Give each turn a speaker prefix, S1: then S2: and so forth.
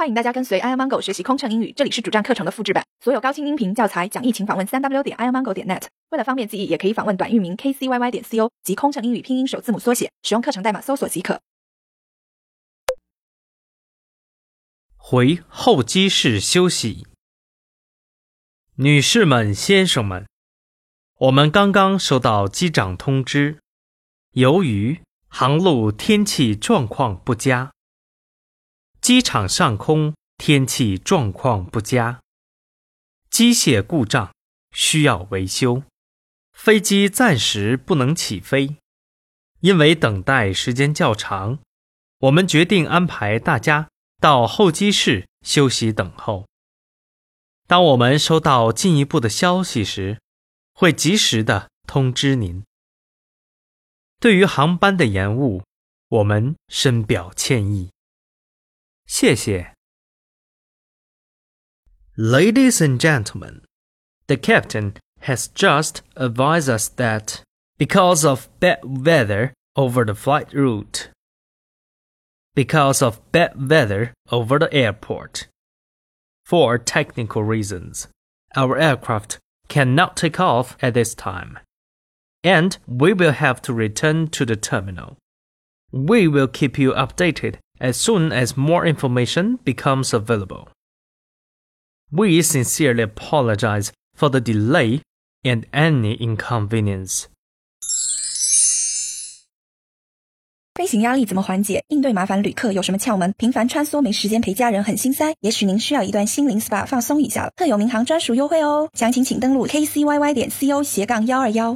S1: 欢迎大家跟随 i amango 学习空乘英语，这里是主站课程的复制版，所有高清音频教材讲义，请访问三 w 点 i amango 点 net。为了方便记忆，也可以访问短域名 kcyy 点 co 及空乘英语拼音首字母缩写，使用课程代码搜索即可。
S2: 回候机室休息。女士们、先生们，我们刚刚收到机长通知，由于航路天气状况不佳。机场上空天气状况不佳，机械故障需要维修，飞机暂时不能起飞。因为等待时间较长，我们决定安排大家到候机室休息等候。当我们收到进一步的消息时，会及时的通知您。对于航班的延误，我们深表歉意。谢谢。Ladies and gentlemen, the captain has just advised us that because of bad weather over the flight route, because of bad weather over the airport, for technical reasons, our aircraft cannot take off at this time, and we will have to return to the terminal. We will keep you updated as soon as more information becomes available. We sincerely apologize for the delay and any inconvenience.
S1: 飞行压力怎么缓解？应对麻烦旅客有什么窍门？频繁穿梭没时间陪家人很心塞，也许您需要一段心灵 SPA 放松一下了。特有民航专属优惠哦，详情请登录 kcyy 点 co 斜杠幺二幺。